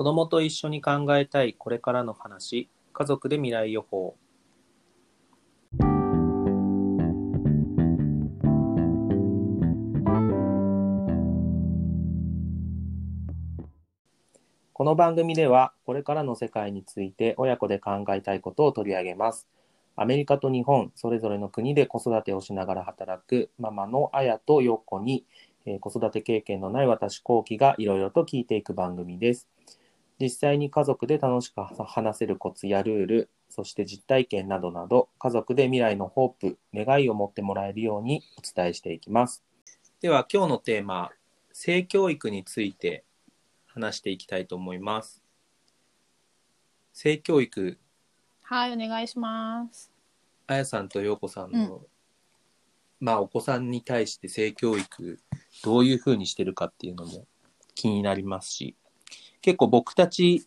子供と一緒に考えたいこれからの話、家族で未来予報。この番組では、これからの世界について親子で考えたいことを取り上げます。アメリカと日本、それぞれの国で子育てをしながら働くママのあやとよっこに、え子育て経験のない私、こうきがいろいろと聞いていく番組です。実際に家族で楽しく話せるコツやルール、そして実体験などなど、家族で未来のホープ、願いを持ってもらえるようにお伝えしていきます。では、今日のテーマ、性教育について話していきたいと思います。性教育、はい、お願いします。あやさんとようこさんの、まあ、お子さんに対して性教育、どういうふうにしてるかっていうのも気になりますし、結構僕たち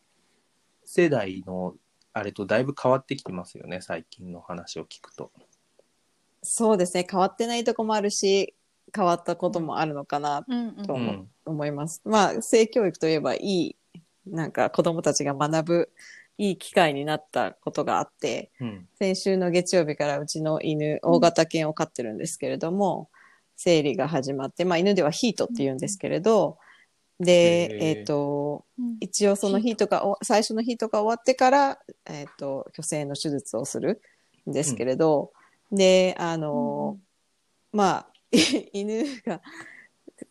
世代のあれとだいぶ変わってきてますよね、最近の話を聞くと。そうですね変わってないとこもあるし変わったこともあるのかなうんうんと思,、うん思います。まあ性教育といえばいいなんか子供たちが学ぶいい機会になったことがあってうん。先週の月曜日からうちの犬大型犬を飼ってるんですけれども、生理が始まって、まあ、犬ではヒートって言うんですけれど、でえっ、とうん一応そのヒートがお最初のヒートが終わってから、えっと虚勢の手術をするんですけれど、であの、まあ 犬が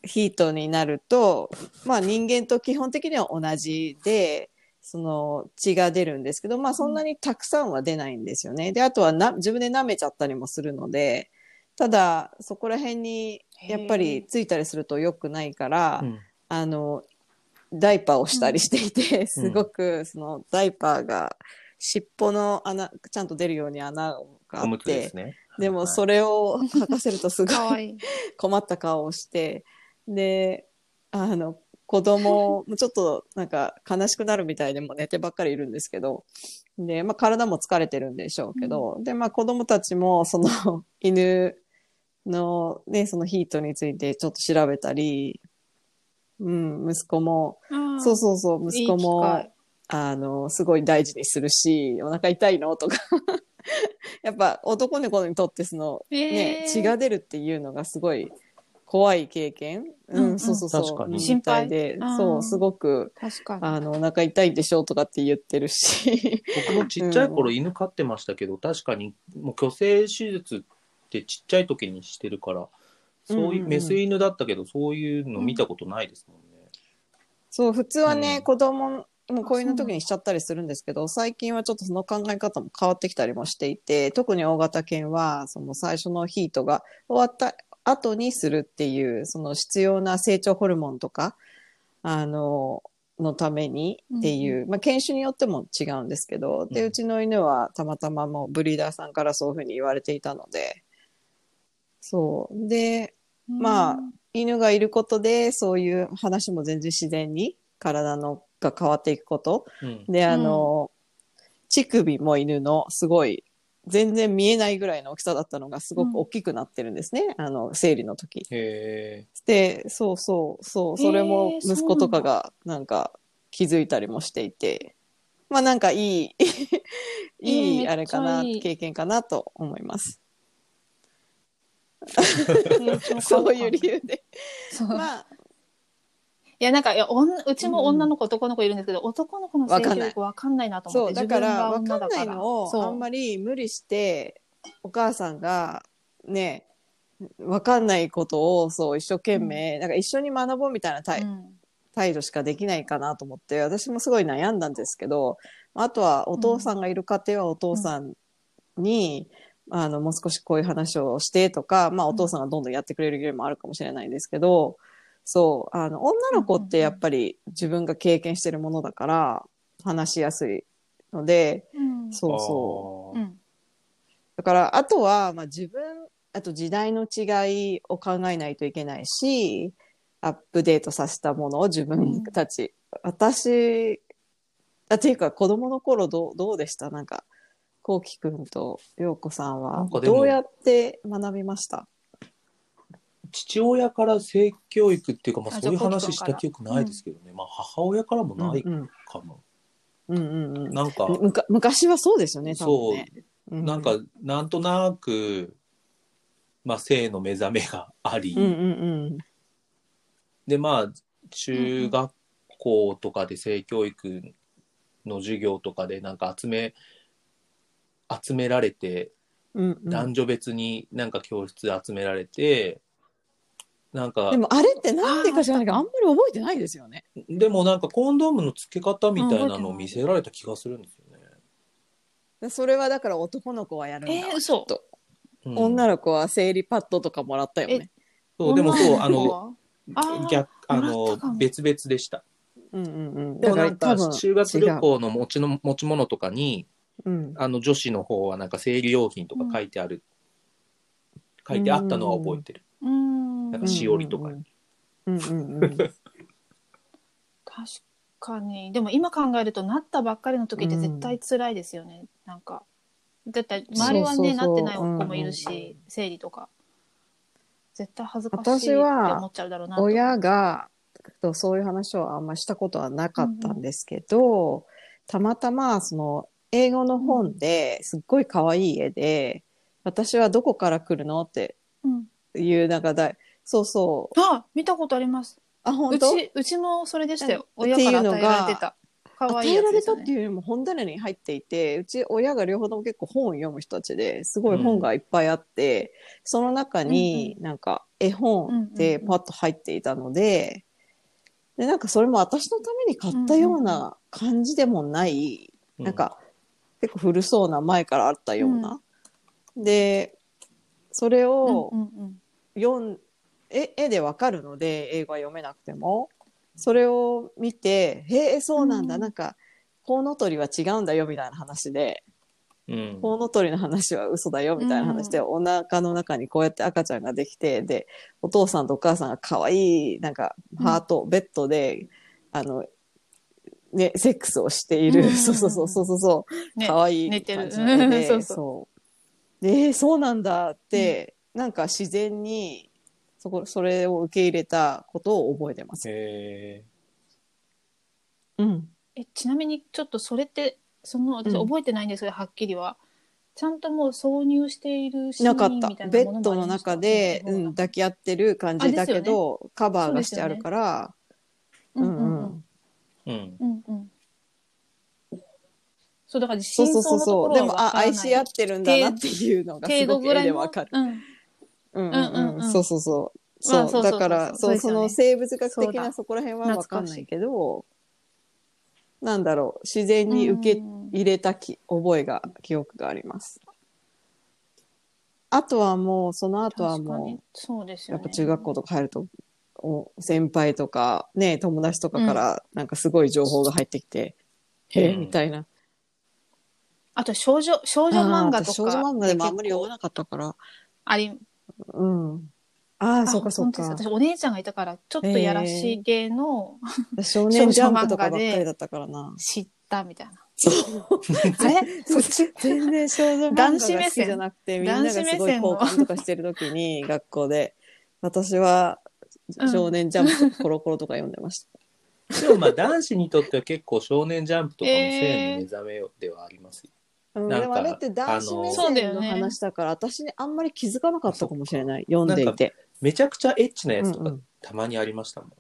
ヒートになると、まあ、人間と基本的には同じでその血が出るんですけど、まあ、そんなにたくさんは出ないんですよね。であとはな自分で舐めちゃったりもするのでただそこら辺にやっぱりついたりすると良くないから。うんあのダイパーをしたりしていて、すごくそのダイパーが尻尾の穴ちゃんと出るように穴があってね。でもはいそれを履かせるとすごい。困った顔をしてであの子供もちょっとなんか悲しくなるみたいでもう寝てばっかりいるんですけどで、まあ、体も疲れてるんでしょうけど、でまあ子供たちもその 犬のねそのヒートについてちょっと調べたり、うん、息子も。そうそうそう、息子いい機も会、あの、すごい大事にするし、お腹痛いの？とか。やっぱ男の子にとってその、ねえ、ー血が出るっていうのがすごい怖い経験。う、うんうん。んそうそうそう。心配、そうう、んすごく、確かに。あの、お腹痛いでしょ？とかって言ってるし。僕もちっちゃい頃犬飼ってましたけど、確かにもう虚勢手術ってちっちゃい時にしてるから、そういう、メス犬だったけど、そういうの見たことないですもんね。そう、普通はね、うん。子供もこういうの時にしちゃったりするんですけど、最近はちょっとその考え方も変わってきたりもしていて、特に大型犬は、その最初のヒートが終わった後にするっていう、その必要な成長ホルモンとか、あの、のためにっていう、まあ、犬種によっても違うんですけど、で、うん。うちの犬はたまたまもうブリーダーさんからそういうふうに言われていたので、そう。で、まあ犬がいることでそういう話も全然自然に体のが変わっていくこと。うん。であの、乳首も犬のすごい全然見えないぐらいの大きさだったのがすごく大きくなってるんですね、あの生理の時。へでそうそうそうそれも息子とかがなんか気づいたりもしていて。まあなんかいい いえーいあれかな経験かなと思います そういう理由で。そう。まあ。いや、なんか、いや、おんうちも女の子、男の子いるんですけど、男の子の性教育わかんないなと思って。だから分かんないのをあんまり無理してお母さんがね分かんないことをそう一生懸命、なんか一緒に学ぼうみたいな態,、うん。態度しかできないかなと思って私もすごい悩んだんですけどあとはお父さんがいる家庭はお父さんに、あのもう少しこういう話をしてとか、まあ、お父さんがどんどんやってくれるよりもあるかもしれないんですけど、そうあの女の子ってやっぱり自分が経験してるものだから話しやすいので、うん。そうそう。う。うん。だから、あとは、まあ自分、あと時代の違いを考えないといけないし、アップデートさせたものを自分たち、私、あ、っていうか子供の頃どう、どうでした？なんか、こうきくんとようこさんなはんかでもどうやって学びました？父親から性教育っていうか、まあ、あそういう話した記憶ないですけどね、まあ母親からもないうんかも、うんうんうん。なんか、むか昔はそうですよね、多分ね。う。なんか、なんとなく、まあ、性の目覚めがあり、うんうん。でまあ中学校とかで性教育の授業とかでなんか集め集められてうん。うんうん男女別になんか教室で集められて、なんかでもあれってなんでか知らないけど、あんまり覚えてないですよね。でもなんかコンドームの付け方みたいなのを見せられた気がするんですよね。でそれはだから男の子はやるんだわ。えー、嘘きっとうん女の子は生理パッドとかもらったよね。そうでもそうあのあー逆あの別々でした。うんうんうん。でもなんかだら多分修学旅行の持ちの持ち物とかに違う。うん。あの女子の方はなんか生理用品とか書いてある、書いてあったのは覚えてる。うーん。なんかしおりとか。うんうんうん。うん。確かに。でも今考えるとなったばっかりの時って絶対辛いですよね、なんかだって周りはねそうそうそう。なってない子もいるし、うんうん生理とか。絶対恥ずかしいって私は思っちゃうだろうなと。親がとそういう話をあんましたことはなかったんですけど、たまたまその英語の本ですっごい可愛い絵で、私はどこから来るのってうん、いうなんかだそうそう。あ見たことあります。あ本当？うちうちもそれでしたよ。うん親からっていうのが与えられてた。可愛い与えられやつですよねたっていうよりも本棚に入っていてうち親が両方とも結構本を読む人たちですごい本がいっぱいあって、その中になんか絵本でパッと入っていたので,、でなんかそれも私のために買ったような感じでもない、うなんか結構古そうな前からあったような。でそれを、うんうんうん。読ん絵絵でわかるので英語は読めなくても。それを見て「へえそうなんだ、うん。なんかコウノトリは違うんだよ」みたいな話で。うん。コウノトリの話は嘘だよみたいな話で、お腹の中にこうやって赤ちゃんができてでお父さんとお母さんが可愛いなんかハート、ベッドであのねセックスをしている、うん。そうそうそうそうそう。そうね可愛い寝てる。感じの絵でそうそう。そう。でえーそうなんだって、なんか自然にそこそれを受け入れたことを覚えてます。へうん、えちなみにちょっとそれってその私うん。覚えてないんですけど、はっきりは。ちゃんともう挿入しているシーンなかったみたいなベものッドの中で、うん、抱き合ってる感じだけど、カバーがしてあるから。うん。うんうんうんうん。うんそうだからそうそうそう真相のところそうでもあはわからない。愛し合ってるんだなっていうのがすごく程度ぐらいでわかる。うん。うんうんうん。うんうんそうそうそう。そうまあそうそうそう。だからそうそそうですよねの生物学的なそうだ。そこら辺はわかんないけどなんだろう。自然に受けうん入れたき覚えが記憶があります。あとはもうその後は確かにもうそうですよね。やっぱ中学校とか入るとお先輩とかね友達とかからなんかすごい情報が入ってきて、へえ？うんみたいな。あと少女少女漫画とか少女漫画でもあんまり読まなかったから。ありうん。ああ、そうかそうか。私お姉ちゃんがいたからちょっとやらしい系の少年ジャンプとかばっかりだったからな。知ったみたいな。そう。あれ？そっち？全然少女漫画が好きじゃなくて、みんながすごい交換とかしてる時に、学校で、私はうん少年ジャンプコロコロとか読んでました。でもまあ男子にとっては結構少年ジャンプとかも性の目覚めではありますよ。うん、なんかでもあれって男子目あのそうだ線のよね話だから、私にあんまり気づかなかったかもしれない。読んでいて。めちゃくちゃエッチなやつとかうんうんたまにありましたもん。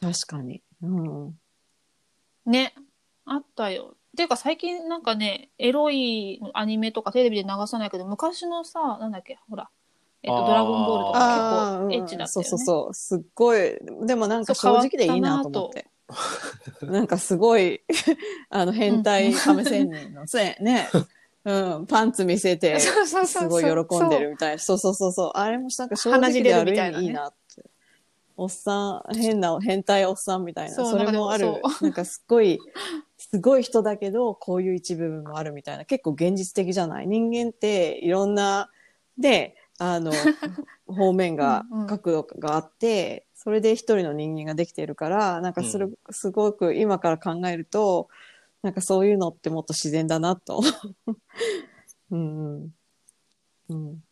確かに。うん。ね。あったよ。っていうか最近なんかね、エロいアニメとかテレビで流さないけど、昔のさ、なんだっけ、ほら、えっと、ドラゴンボールとか結構エッチだったよね。そうそうそう。すっごい、でもなんか正直でいいなと思って。なんかすごい、あの、変態亀仙人のせい、ね。うん、パンツ見せて、そうそうそうそうすごい喜んでるみたいな。そうそうそうそう。あれもなんか正直である意味いいなって。おっさん、変な、変態おっさんみたいな。それもある。なんかすごい、すごい人だけど、こういう一部分もあるみたいな。結構現実的じゃない人間っていろんな、で、あの、方面がうんうん、角度があって、それで一人の人間ができているから、なんかする、すごく今から考えると、なんかそういうのってもっと自然だなと。うんうん。うん。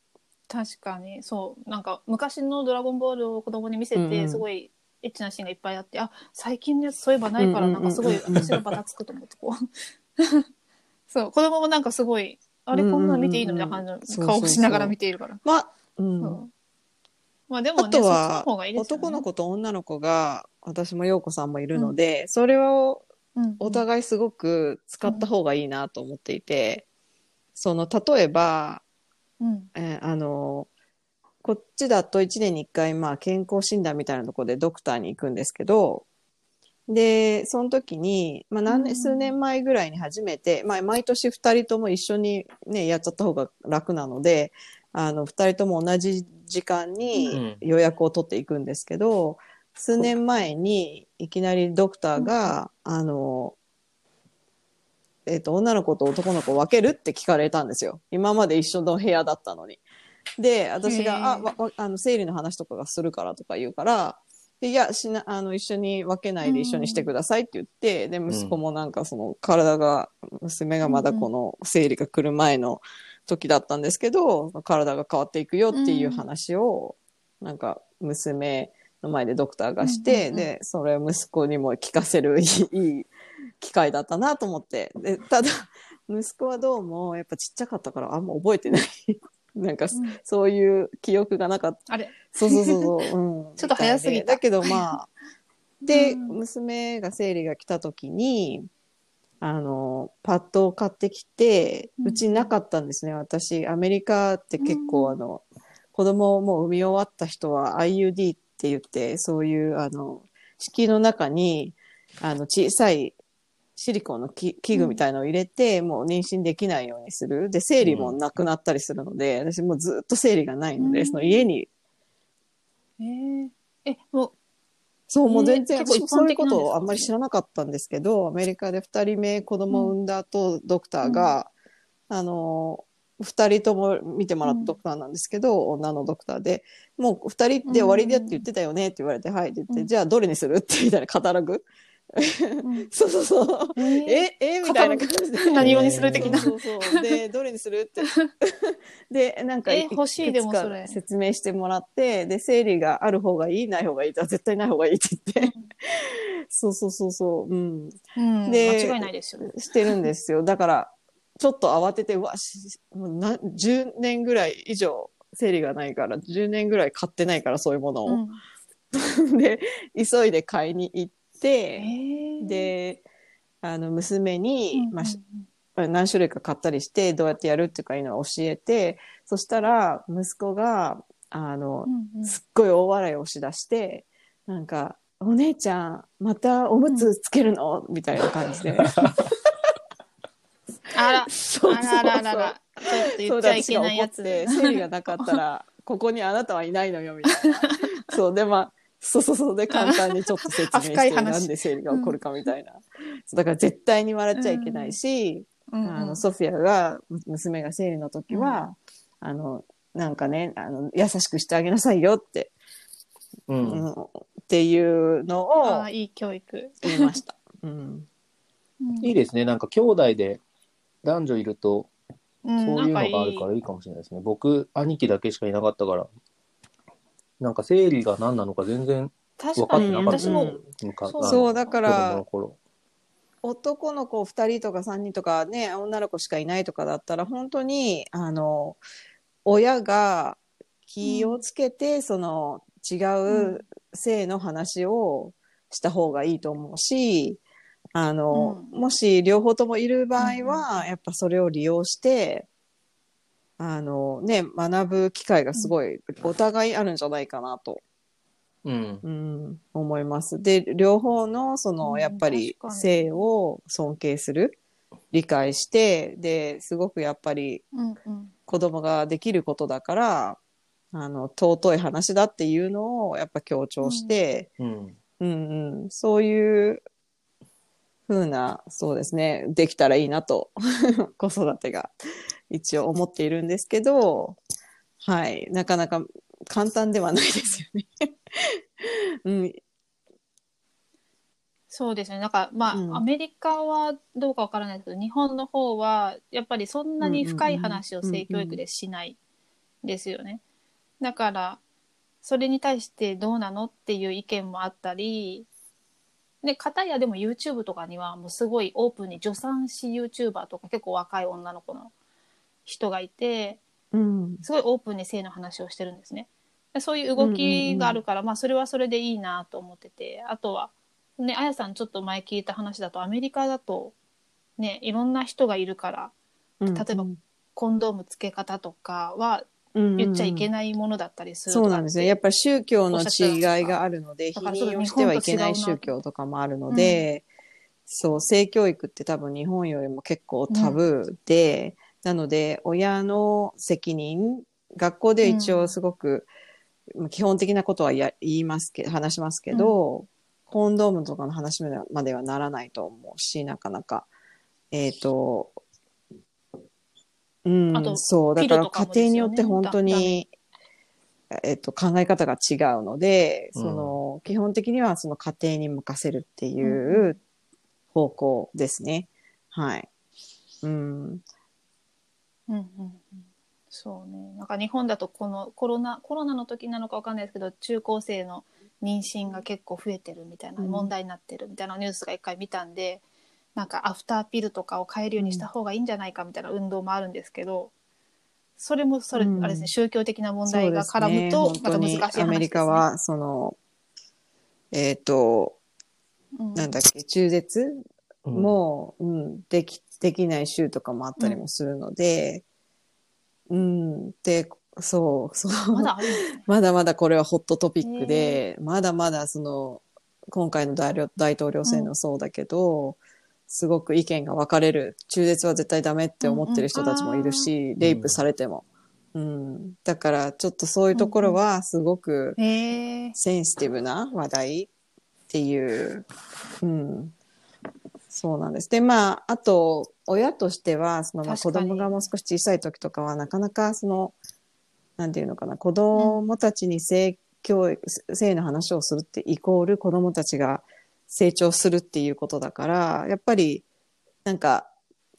確かに。そう。なんか昔の「ドラゴンボール」を子供に見せて、うんうん。すごいエッチなシーンがいっぱいあってあ最近のやつそういえばないからうんうんうんうんなん。かすごい私がバタつくと思ってこう。そう。子供もなんかすごいあれうんうんうんこんなの見ていいのみたいな感じ。の顔をしながら見ているから。まあ、うん。そう。まあでもねあとは、そっちの方がいいですよね。男の子と女の子が、私も陽子さんもいるので、それをうんお互いすごく使った方がいいなと思っていて、その、例えば、うん。えーあの、こっちだと1年に1回、まあ、健康診断みたいなところでドクターに行くんですけど、で、その時に、まあ、何年、うん数年前ぐらいに初めて、まあ、毎年2人とも一緒にね、やっちゃった方が楽なので、あの、2人とも同じ時間に予約を取っていくんですけど、数年前にいきなりドクターが、あの、えっ、と、女の子と男の子を分けるって聞かれたんですよ。今まで一緒の部屋だったのに。で、私が、あ、わわあの、生理の話とかがするからとか言うから、でいや、しな、あの、一緒に分けないで一緒にしてくださいって言って、で、息子もなんかその、体が、娘がまだこの生理が来る前の時だったんですけど、体が変わっていくよっていう話を、なんか、娘の前でドクターがして、で、それを息子にも聞かせるいいいい機会だったなと思って。で、ただ、息子はどうも、やっぱちっちゃかったからあんま覚えてない。なんか、うん。そういう記憶がなかった。あれ。そうそうそうそう。うん、ちょっと早すぎた。みいでだけどまあ、で、うん。娘が生理が来た時に、あの、パッドを買ってきて、うん。うちなかったんですね。私、アメリカって結構、うん。あの、子供をもう産み終わった人は IUD って言って、そういう、あの、子宮の中に、あの、小さいシリコンのき器具みたいのを入れて、もう妊娠できないようにする。で、生理もなくなったりするので、私もうずっと生理がないので、うん。その家に。えー。えもうそう、もう全然、えーそういうことをあんまり知らなかったんですけど、アメリカで二人目子供を産んだ後、ドクターが、あの、二人とも見てもらったドクターなんですけど、女のドクターで、もう二人で終わりだって言ってたよねって言われて、はいって言って、うん。じゃあどれにする？ってみたいなカタログ。うんそうそうそう。えーえ、えみたいな感じで。何用にする的なそうそうそう。で、どれにするって。で、なんか、えい欲しいでもそれ説明してもらって、で、生理がある方がいい、ない方がいい絶対ない方がいいって言って。そうそうそうそう。うん。うん、で間違いないですよね。してるんですよ。だから、ちょっと慌てて、うわ、しもうな10年ぐらい以上、生理がないから、10年ぐらい買ってないから、そういうものを。うん で、急いで買いに行っで、あの、娘に、うんまあし何種類か買ったりして、どうやってやるっていうかいうのを教えて、そしたら、息子が、あのう、んうん。すっごい大笑いをしだして、なんか、お姉ちゃん、またおむつつけるの、みたいな感じで。あら、そうあらららら、ちょっと言っちゃいけないやつ。そうだ私が怒って生理がなかったら、ここにあなたはいないのよ、みたいな。そう、で、まあ、そうそうそう、で、簡単にちょっと説明して、なんで生理が起こるかみたいな。そうだから絶対に笑っちゃいけないし、うんうんあの、ソフィアが、娘が生理の時は、あの、なんかね、あの、優しくしてあげなさいよって、う。うんんっていうのをいい教育。言いました。うん。うんいいですね。なんか兄弟で男女いると、うんそういうのがあるからいいかもしれないですね。僕、兄貴だけしかいなかったから、なんか生理が何なのか全然確かに、分かってなかった。そう。そうだから子供の頃。男の子2人とか3人とかね女の子しかいないとかだったら本当にあの親が気をつけて、その違う性の話をした方がいいと思うしあの、もし両方ともいる場合は、やっぱそれを利用してあのね学ぶ機会がすごいお互いあるんじゃないかなと。うん。うん、思います。で、両方の、その、うんやっぱり性を尊敬する、理解して、で、すごくやっぱりうんうん。子供ができることだから、あの、尊い話だっていうのをやっぱ強調して、うん。うん、うん、そういう風な、そうですね、できたらいいなと、子育てが一応思っているんですけど、はい、なかなか簡単ではないですよね。うん、そうですね。なんか、まあ、うんアメリカはどうかわからないけど、日本の方は、やっぱりそんなに深い話を性教育でしないですよね。だから、それに対してどうなのっていう意見もあったり、で、片やでも YouTube とかにはもうすごいオープンに助産師 YouTuber とか結構若い女の子の人がいて、うん。すごいオープンに性の話をしてるんですね。でそういう動きがあるから、まあそれはそれでいいなと思ってて、あとは、ね、あやさんちょっと前聞いた話だと、アメリカだと、ね、いろんな人がいるから、例例えばコンドームつけ方とかは言言っちゃいけい。ないものだったりするとかそうなんですね。やっぱり宗教の違いがあるので、否認をしてはいけない宗教とかもあるので、そう、性教育って多分日本よりも結構タブーで、なので、親の責任、学校で一応すごく、まあ基本的なことはや言いますけど、話しますけど、コンドームとかの話まではならないと思うし、なかなか。えっ、と、うんあと、そう、だから家庭によって本当に、えっと、考え方が違うので、うんその、基本的にはその家庭に任せるってうんいう方向ですね。はい。うん。うんうんうん。そうね。なんか日本だとこのコロナ、コロナの時なのかわかんないですけど、中高生の妊娠が結構増えてるみたいな、うん。問題になってるみたいなニュースが一回見たんで、なんかアフターピルとかを変えるようにした方がいいんじゃないかみたいな運動もあるんですけど、それもそれ、うんあれですね、宗教的な問題が絡むと、また難しいに話ですね。アメリカは、その、えっ、と、うん、なんだっけ、中絶うんも、うん、でき、できない州とかもあったりもするので、うん、で、そう、そう。まだ。まだまだこれはホットトピックで、まだまだその、今回の大領大統領選のそうだけど、すごく意見が分かれる。中絶は絶対ダメって思ってる人たちもいるし、レイプされても。うん。だから、ちょっとそういうところは、すごく。センシティブな話題っていう、うん。そうなんです。で、まあ、あと、親としては、その、まあ、子供がもう少し小さい時とかは、なかなか、その、なんていうのかな、子供たちに性教育、性の話をするってイコール子供たちが成長するっていうことだから、やっぱり、なんか、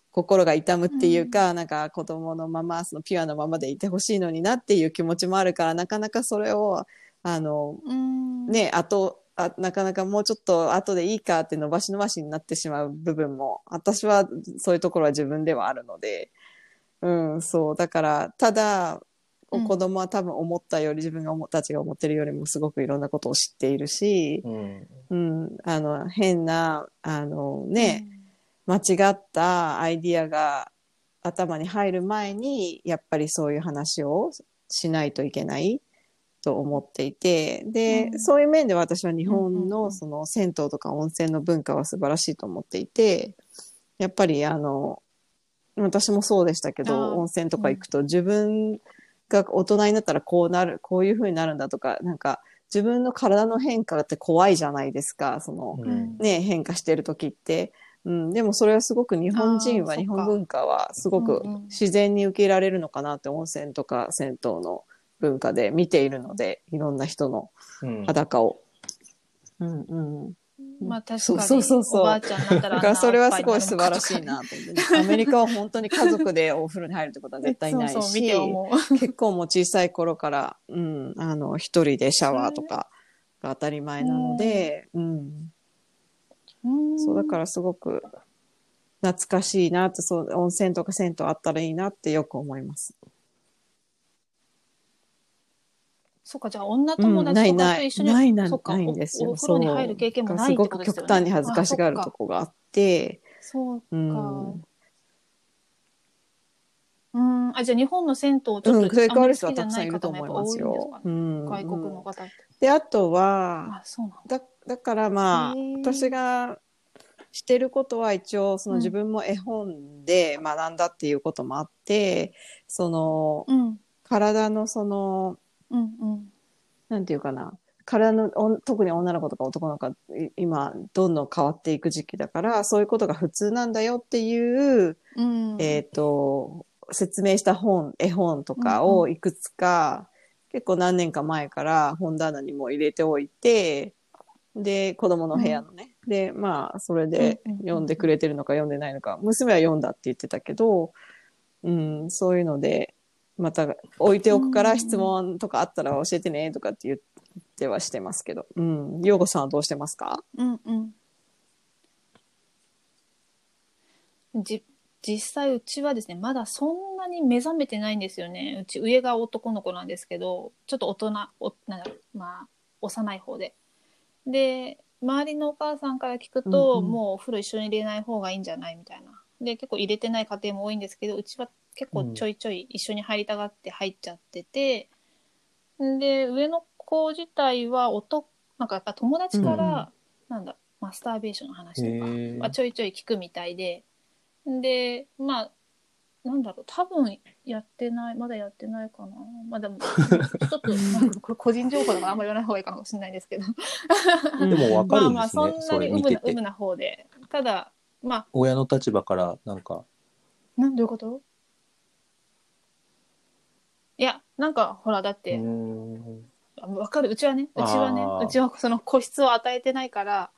心が痛むっていうか、なんか子供のまま、そのピュアなままでいてほしいのになっていう気持ちもあるから、なかなかそれを、あの、うん。ね、あと、あなかなかもうちょっと後でいいかって伸ばし伸ばしになってしまう部分も、私はそういうところは自分ではあるので、うん、そう。だから、ただ、うん。子供は多分思ったより、自分が思たちが思ってるよりもすごくいろんなことを知っているし、うん。うん、あの、変な、あのね、間違ったアイディアが頭に入る前に、やっぱりそういう話をしないといけないと思っていて、で、うん。そういう面で私は日本のその銭湯とか温泉の文化は素晴らしいと思っていて、やっぱりあの、私もそうでしたけど、温泉とか行くと自分が大人になったらこうなる、こういう風になるんだとか、なんか自分の体の変化って怖いじゃないですか、その、うん。ね、変化してる時って。うん、でもそれはすごく日本人は、日本文化はすごく自然に受け入れられるのかなって温泉とか銭湯の文化で見ているので、いろんな人のうん裸を。うんうん。まあ確かに、そうそうそうそうおばあちゃんになったらだからそれはすごい素晴らしいなと思って、アメリカは本当に家族でお風呂に入るってことは絶対ないし、そうそう見て思結構もう小さい頃から、うん、あの、一人でシャワーとかが当たり前なので、うん。う。うんそう、だからすごく懐かしいなって、そう、温泉とか銭湯あったらいいなってよく思います。そうか、じゃあ女友達とかと一緒に、うんないないそっかないんですよおお風呂に入る経験もないってことですよね。すごく極端に恥ずかしがるとこがあって、そうか。うん。うん。あ、じゃあ日本の銭湯ちょっと、うん、そういうある人はあんまり好きじゃなたくさんいると思いますやっぱ多いんですよか。ねうん。外国の方って。で、あとは、あ、そうだ。だ、だからまあ私がしてることは一応、そのうん自分も絵本で学んだっていうこともあって、その、うん。体のその、うんうん。なんていうかな。体の、特に女の子とか男の子今、どんどん変わっていく時期だから、そういうことが普通なんだよっていう、うん。えっ、と、説明した本、絵本とかをいくつか、結構何年か前から本棚にも入れておいて、で、子供の部屋のね。で、まあ、それでうんうんうん読んでくれてるのか読んでないのか、娘は読んだって言ってたけど、うん、そういうので、また置いておくから質問とかあったら教えてねとかって言ってはしてますけど。うん。ようこさんはどうしてますか？うんうん。じ、実際うちはですね、まだそんなに目覚めてないんですよね。うち上が男の子なんですけど、ちょっと大人、おなんだろうまあ、幼い方で。で、周りのお母さんから聞くと、うんうんもうお風呂一緒に入れない方がいいんじゃないみたいな。で、結構入れてない家庭も多いんですけど、うちは結構ちょいちょい一緒に入りたがって入っちゃってて、で、上の子自体は男、なんかやっぱ友達から、なんだ、マスターベーションの話とかちょいちょい聞くみたいで、で、まあ、なんだろう、多分やってない、まだやってないかな。まあでも、ちょっと、なんかこれ個人情報だからあんまり言わない方がいいかもしれないですけど。でも分かるんまあですね、まあ、そんそなにれ見ててうぶなうぶ。な方で。ただ、まあ、親の立場から、なんか、なんどういうこと？いや、なんか、ほら、だって、ん。わかる？うちはね、うちはねあ、ーうちはその個室を与えてないから、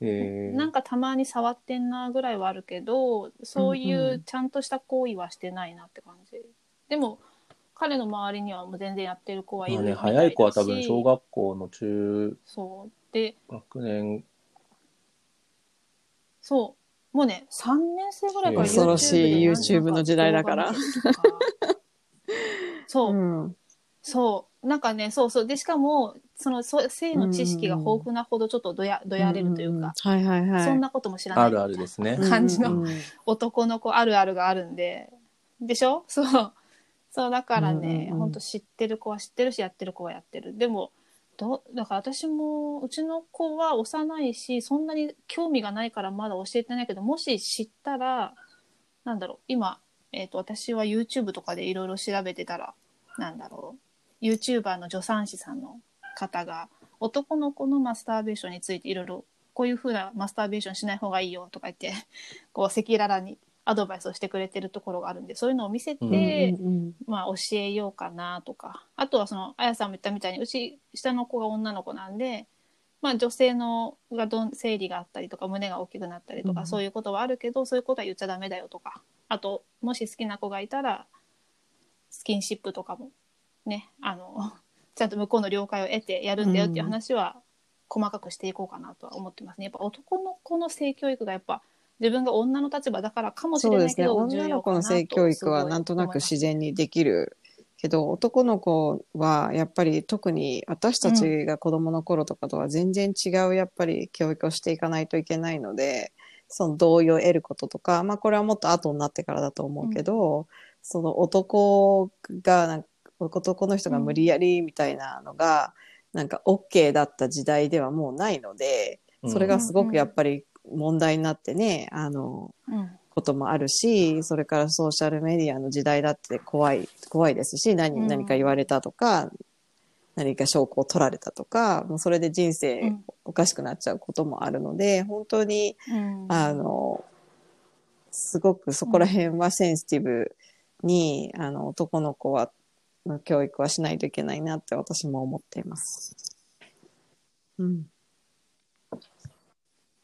えー、なんかたまに触ってんなぐらいはあるけど、そういうんううちゃんとした行為はしてないなって感じ。でも、彼の周りにはもう全然やってる子はいまあね、るみたいだし、早い子は多分小学校の中そう。で、学年、そう。もうね、3年生ぐらいから恐ろしい YouTube で YouTube の時代だから動画見てるとかそう、うん。そう。なんかね、そうそう。で、しかも、その、そ性の知識が豊富なほどちょっとどや、どやれるというか、はいはいはい。そんなことも知らない。あるあるですね。感じの男の子あるあるがあるんで。でしょ？そう。そう、だからね、うんうんうんほんと知ってる子は知ってるし、やってる子はやってる。でも、どだから私も、うちの子は幼いし、そんなに興味がないからまだ教えてないけど、もし知ったら、なんだろう、今、えっ、と、私は YouTube とかでいろいろ調べてたら、なんだろう、YouTuber の助産師さんの方が、男の子のマスターベーションについていろいろ、こういう風なマスターベーションしない方がいいよとか言って、こう、赤裸々にアドバイスをしてくれてるところがあるんで、そういうのを見せて、うんうんうん。まあ、教えようかなとか。あとはそのあやさんも言ったみたいにうち下の子が女の子なんで、まあ、女性のがどん生理があったりとか胸が大きくなったりとか、うん。そういうことはあるけどそういうことは言っちゃダメだよとかあともし好きな子がいたらスキンシップとかもねあの ちゃんと向こうの了解を得てやるんだよっていう話は細かくしていこうかなとは思ってますね。やっぱ男の子の性教育がやっぱ自分が女の立場だからかもし。れないけど女の子の性教育はなんとなく自然にできるけど、男の子はやっぱり特に私たちが子供の頃とかとは全然違うやっぱり教育をしていかないといけないので、その同意を得ることとか、まあこれはもっと後になってからだと思うけど、その男がなんか、男の人が無理やりみたいなのが、なんか OK だった時代ではもうないので、それがすごくやっぱり問題になってね、あの、うん。こともあるし、それからソーシャルメディアの時代だって怖い、怖いですし、何、うん。何か言われたとか、何か証拠を取られたとか、もうそれで人う生ん。おかしくなっちゃうこともあるので、本当に、うん。あの、すごくそこら辺はセンシティブに、あの、男の子は、の教育はしないといけないなって私も思っています。うん。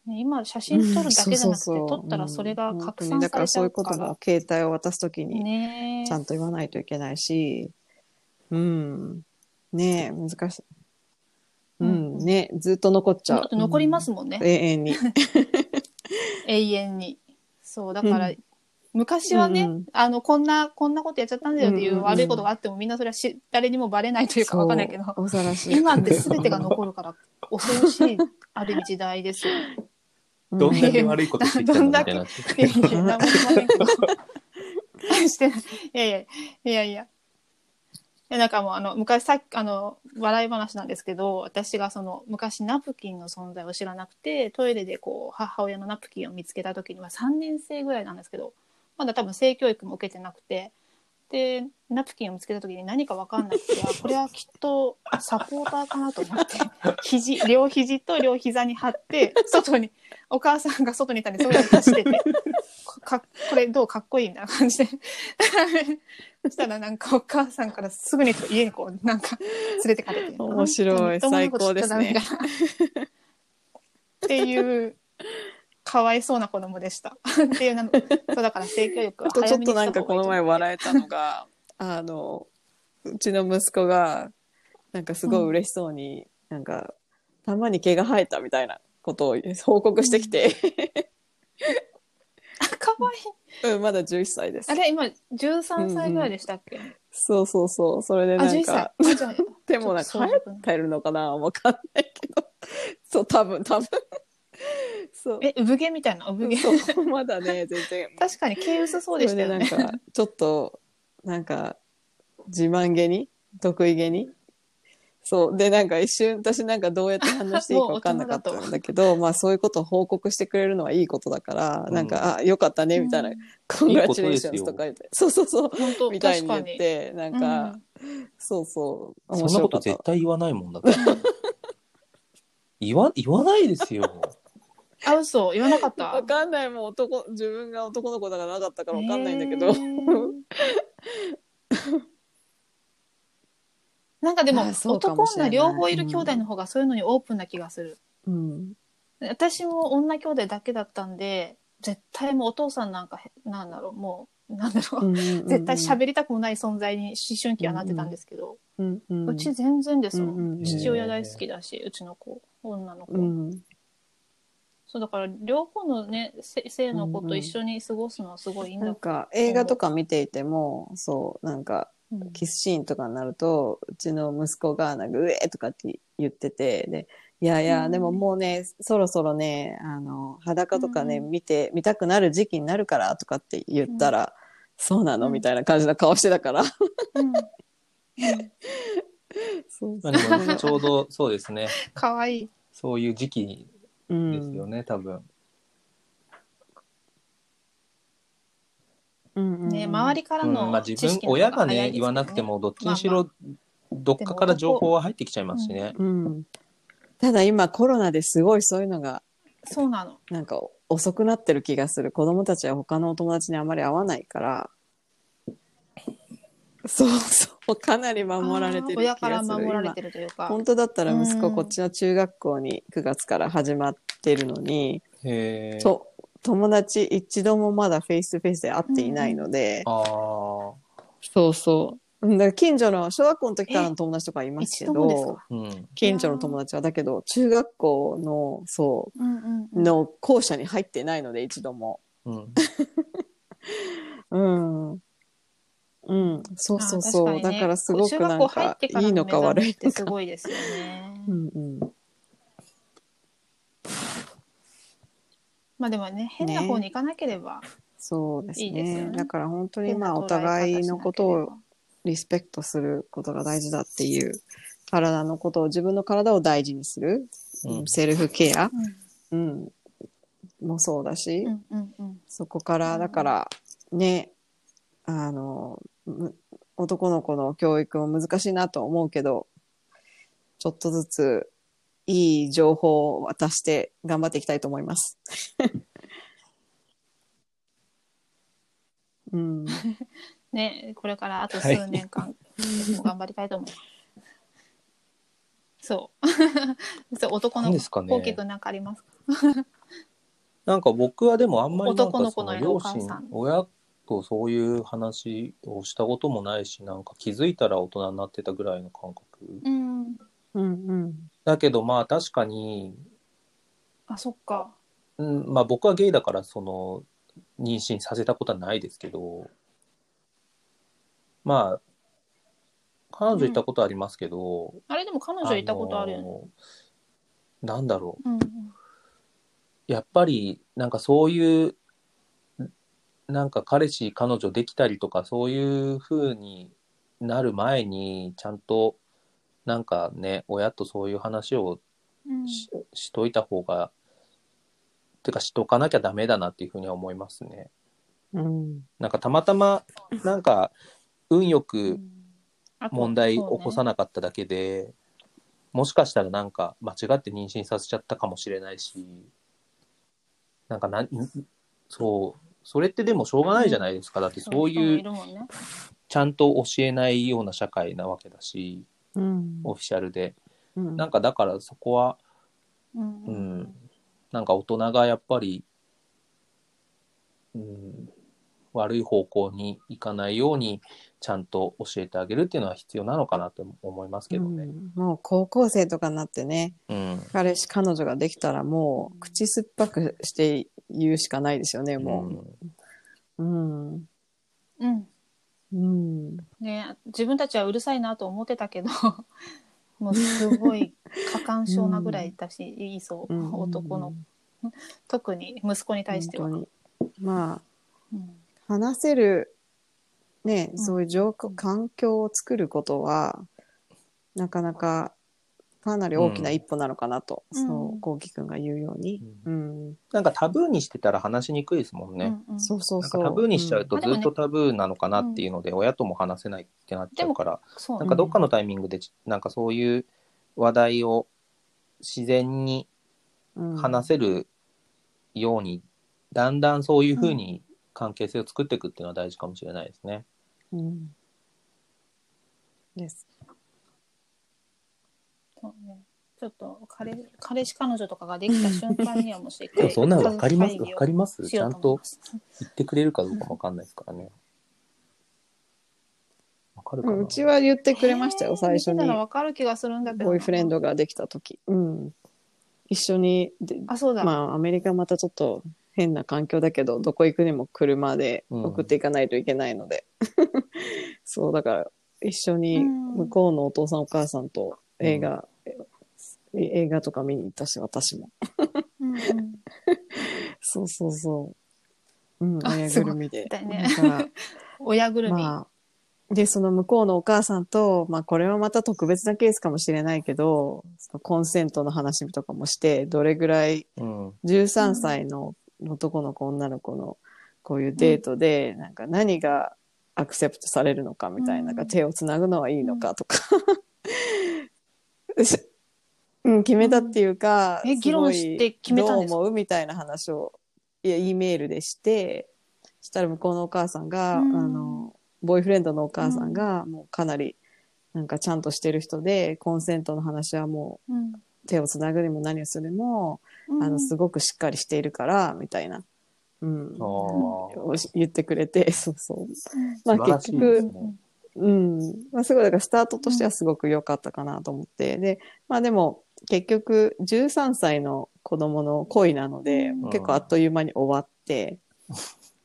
ね今写真撮るだけじゃなくて、撮ったらそれが拡散されちだからそういうゃうからことも携帯を渡すときにちゃんと言わないといけないし、うん。ねえ、難しい。うん、うんねずっと残っちゃうだっ。て残りますもんね、うん永遠に。永遠にそうだから、うん昔はね、うんうんあのこんなこんなことやっちゃったんだよっていんうんううん悪いことがあってもみんなそれはし誰にもバレないというかわかんないけどそう恐ろしい。今って全てが残るから恐ろしい ある意味時代ですよね。うんどんだけ悪いことしてきたんだみたいな。いやいや、なんもしませんけど。してない。いやいや、いやいや。いやなんかもうあの昔さっきあの笑い話なんですけど私がその昔ナプキンの存在を知らなくてトイレでこう母親のナプキンを見つけた時には3年生ぐらいなんですけどまだ多分性教育も受けてなくてでナプキンを見つけた時に何か分かんなくてあこれはきっとサポーターかなと思って 肘両肘と両膝に貼って外にお母さんが外にいたんでそういうの出してて。かこれどうかっこいいみたいな感じで。そしたらなんかお母さんからすぐに家にこうなんか連れてかれて。面白い。本当に人のこと知っていうかわいそうな子供でした。っていうなのそうだから性教育はあとちょっとなんかこの前笑笑えたのが、あのうちの息子がなんかすごい嬉しそうに、なんかたまに毛が生えたみたいなことを報告してきて、あかわい。い。うん、まだ11歳です。あ。れ、今、13歳ぐらいでしたっけ、そうそうそう。それであ、11なんか歳。あじゃあでもなんか生ちょっとえてるのかな？わかんないけど。そう多分多分。そう。え、産毛みたいな、産毛？そうまだね 全然。確かに毛薄そうでしたよね。それでなんかちょっとなんか自慢げに？得意げに？そう。でなんか一瞬私なんかどうやって反応していいか分かんなかったんだけどまあそういうことを報告してくれるのはいいことだから、うん。なんかあよかったねみたいな、うん。コングラチュレーションズとか言ってそうそうそう。みたいに言ってなんにか、そうそう。そんなこと絶対言わないもんだって。言わ、言わないですよ。うん、あ、嘘、言わなかった？わかんない。もう男自分が男の子だからなかったからわかんないんだけど、へーなんかでもあそうかも男しれない。女両方いる兄弟の方がそういうのにオープンな気がする。うん。私も女兄弟だけだったんで絶対もうお父さんなんかへなんだろうもうなんだろう、絶対喋りたくもない存在に思春期はなってたんですけど、うんうんうち全然ですもん、うんうんうん。父親大好きだしうちの子女の子、うん。そうだから両方のねせ性の子と一緒に過ごすのはすごいいいんだなんか映画とか見ていてもそうなんかうんキスシーンとかになるとうちの息子がなんか「うえ!」とかって言っててでいやいや、うん。でももうねそろそろねあの裸とかね、うん。見て見たくなる時期になるからとかって言ったら、そうなの、うん。みたいな感じの顔してたから。そうまあでもちょうどそうですね。かわい。いそういう時期うんですよね、多分。うんうんうんね周りからうん、のまあ自知識、の方分親がね、早いですよ言わなくても、どっちにしまろ、どっかから情報は入ってきちゃいますしね。うんただ今コロナですごいそういうのがそうなの。なんか遅くなってる気がする。子供たちは他のお友達にあまり会わないから。そうそう。かなり守られてる気親からがする守られ今てるというか。本当だったら息子うん。こっちの中学校に9月から始まってるのに、へえ。と友達一度もまだフェイスフェイスで会っていないので、ああ。そうそううんだから近所の小学校の時からの友達とかいますけ一度もですどか？うん。近所の友達はだけど中学校のそううんうんうんの校舎に入ってないので一度も。うん。うん。うん、そうそうそう。あ確かにねだからすごく中なん学校入っかてからいいのか悪いって。すごいですよね。うんうん。まあでもね変な方に行かなければそうですね。いいですよね。だから本当に変なまあお互いのことをリスペクトすることが大事だっていう体のことを自分の体を大事にする、うん。セルフケア、うん。うん、もそうだし、うんうんうん。そこからだからねあのむ男の子の教育も難しいなと思うけどちょっとずついい情報を渡して頑張っていきたいと思います。うん、ねこれからあと数年間、も頑張りたいと思う。そう。そう男の子大きくなんかありますか？なんか僕はでもあんまり男の子の両親母さん、親とそういう話をしたこともないし、なんか気づいたら大人になってたぐらいの感覚。うん。うん、うん、だけどまあ確かに、あそっか。うん、まあ僕はゲイだからその妊娠させたことはないですけど、まあ、彼女いたことありますけど、あれでも彼女いたことあるよね。のなんだろう。うんやっぱりなんかそういうなんか彼氏彼女できたりとかそういう風になる前にちゃんとなんかね親とそういう話をうん。し,、しといた方がてかしとかなきゃダメだなっていう風には思いますね。うん、なんかたまたまなんか運よく問題起こさなかっただけで、もしかしたらなんか間違って妊娠させちゃったかもしれないし、なんかなん、そう、それってでもしょうがないじゃないですか。だってそういう、ちゃんと教えないような社会なわけだし、うん、オフィシャルで。うん、なんかだからそこは、うんううんん、なんか大人がやっぱり、うん、悪い方向に行かないようにちゃんと教えてあげるっていうのは必要なのかなと思いますけどね。うんもう高校生とかになってね、うん。彼氏、彼女ができたらもう口酸っぱくして言うしかないですよね、もうんう。うん。うん。うん。ね、自分たちはうるさいなと思ってたけど、もうすごい過干渉なぐらいだし、いいそう、うん男の、特に息子に対しては。まあ、うん。話せる、ね、うん。そういう状況、環境を作ることは、なかなか、かなり大きな一歩なのかなと、うんそう、こうきくんが言うように。うん。なんかタブーにしてたら話しにくいですもんね。うんうんそうそうそう。タブーにしちゃうとうんずっとタブーなのかなっていうので、親とも話せないってなっちゃうから、そうなんかどっかのタイミングでちなんかそういう話題を自然にうん話せるように、だんだんそういうふうに関係性を作っていくっていうのは大事かもしれないですね。うん。です。そうねちょっと彼彼氏彼女とかができた瞬間にはもうしっかりでもそんなの分かります分かります？ちゃんと言ってくれるかどうかも分かんないですからね。わかるかな、うちは言ってくれましたよ、最初に見てた。らわかる気がするんだけどな。ボーイフレンドができた時。うん。一緒にで、あ、そうだ。まあ、アメリカまたちょっと変な環境だけど、どこ行くにも車で送っていかないといけないので。そう、だから、一緒にうん向こうのお父さんお母さんと映画、え映画とか見に行ったし、私も。うんうん そうそうそう。うん、あ親ぐるみで。ねだから 親ぐるみ。まあ、で、その向こうのお母さんと、まあこれはまた特別なケースかもしれないけど、そのコンセントの話とかもして、どれぐらいうん。13歳の男の子、女の子のこういうデートで、なんか何がアクセプトされるのかみたいな、うん手をつなぐのはいいのかとか、うん、決めたっていうか、え議論して決めたんですか？どう思う？みたいな話を、いや、E メールでして、したら向こうのお母さんが、うんあの、ボーイフレンドのお母さんが、もうかなり、なんかちゃんとしてる人で、コンセントの話はもうんう手をつなぐにも何をするにも、うんあの、すごくしっかりしているから、みたいな。うん。言ってくれて、そうそう。うんまあ素晴らしい結局、ですね。うん。まあすごい、だからスタートとしてはすごく良かったかなと思って。で、まあでも、結局、13歳の子供の恋なので、うん結構あっという間に終わって、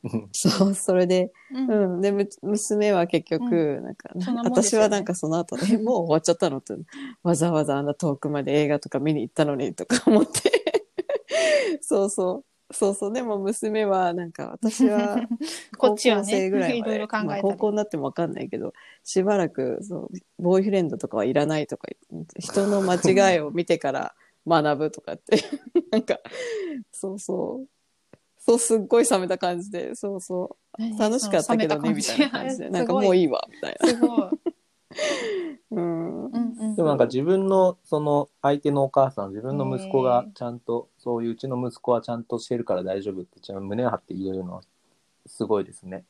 うんそう、それで、うんうん。で、む娘は結局、なんか、ね私はなんかその後で、もう終わっちゃったのって、わざわざあんな遠くまで映画とか見に行ったのにとか思って。そうそう。そうそう。でも娘は、なんか私は、こっちはね高校生ぐらいまでいろいろ考えたりまあ高校になってもわかんないけど、しばらく、そう、ボーイフレンドとかはいらないとか人の間違いを見てから 学ぶとかって、なんか、そうそう。そう、すっごい冷めた感じで、そうそう。楽しかったけどね、みたいな感じで。なんかもうい。いいわ、みたいすごい。な。うん。でもなんか自分のその相手のお母さん、自分の息子がちゃんと、そういううちの息子はちゃんとしてるから大丈夫って、ちゃんと胸を張って言えるのはすごいですね。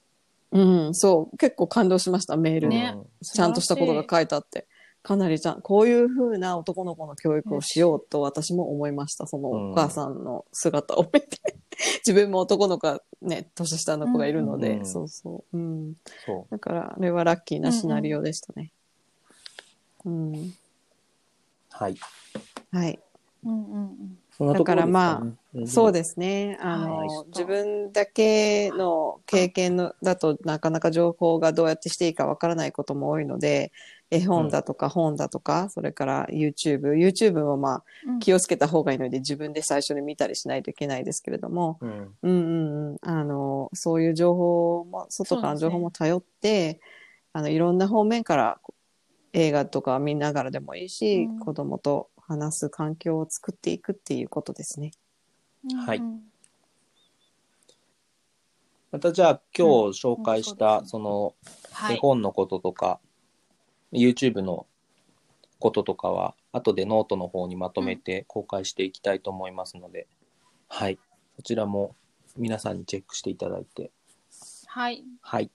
うん、そう。結構感動しました、メールに。ねちゃんとしたことが書いてあって。かなりちゃん、こういう風な男の子の教育をしようと私も思いました。そのお母さんの姿を見て。自分も男の子がね、年下の子がいるので、うんそうそう。うん。そだから、あれはラッキーなシナリオでしたね。うん。う。はい。はい。うんうんうんそんなところですか、ね、そうですね。あの、はい自分だけの経験のだとなかなか情報がどうやってしていいかわからないことも多いので、絵本だとか本だとか、それから YouTube。YouTube もまあうん気をつけた方がいいので自分で最初に見たりしないといけないですけれども、うん。うんうんうん。あの、そういう情報も、外からの情報も頼って、あの、いろんな方面から映画とか見ながらでもいいし、うん子供と話す環境を作っていくっていうことですね。はいまたじゃあ今日紹介した、うんそのはい。絵本のこととか、YouTube のこととかは、後でノートの方にまとめて公開していきたいと思いますので、はい。そちらも皆さんにチェックしていただいて、はい。はい。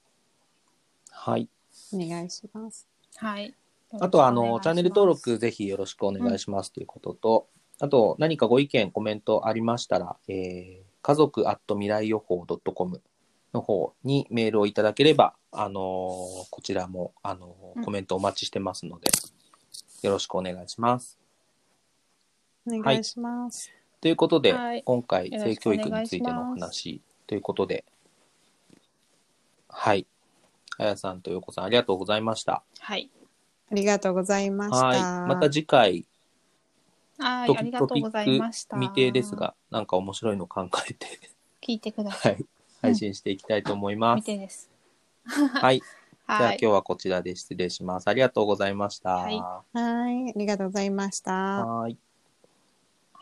はい。お願いします。はい。あとは、あの、チャンネル登録ぜひよろしくお願いしますということと、あと、何かご意見、コメントありましたら、えー、家族アット未来予報 .com のの方にメールをいただければ、あのーこちらも、あのーうんコメントお待ちしてますので、よろしくお願いします。お願いします。ということで、はい今回、性教育についてのお話ということで、はい。あやさんとよこさん、ありがとうございました。はい。ありがとうございました。はい。また次回、はい、トありがとうございました。未定です。が、なんか面白いの考えて、聞いてくださ。はいい。配信していきたいと思います。未定です。はい。じゃあはい。今日はこちらで失礼します。ありがとうございました。はいはい、ありがとうございました。はい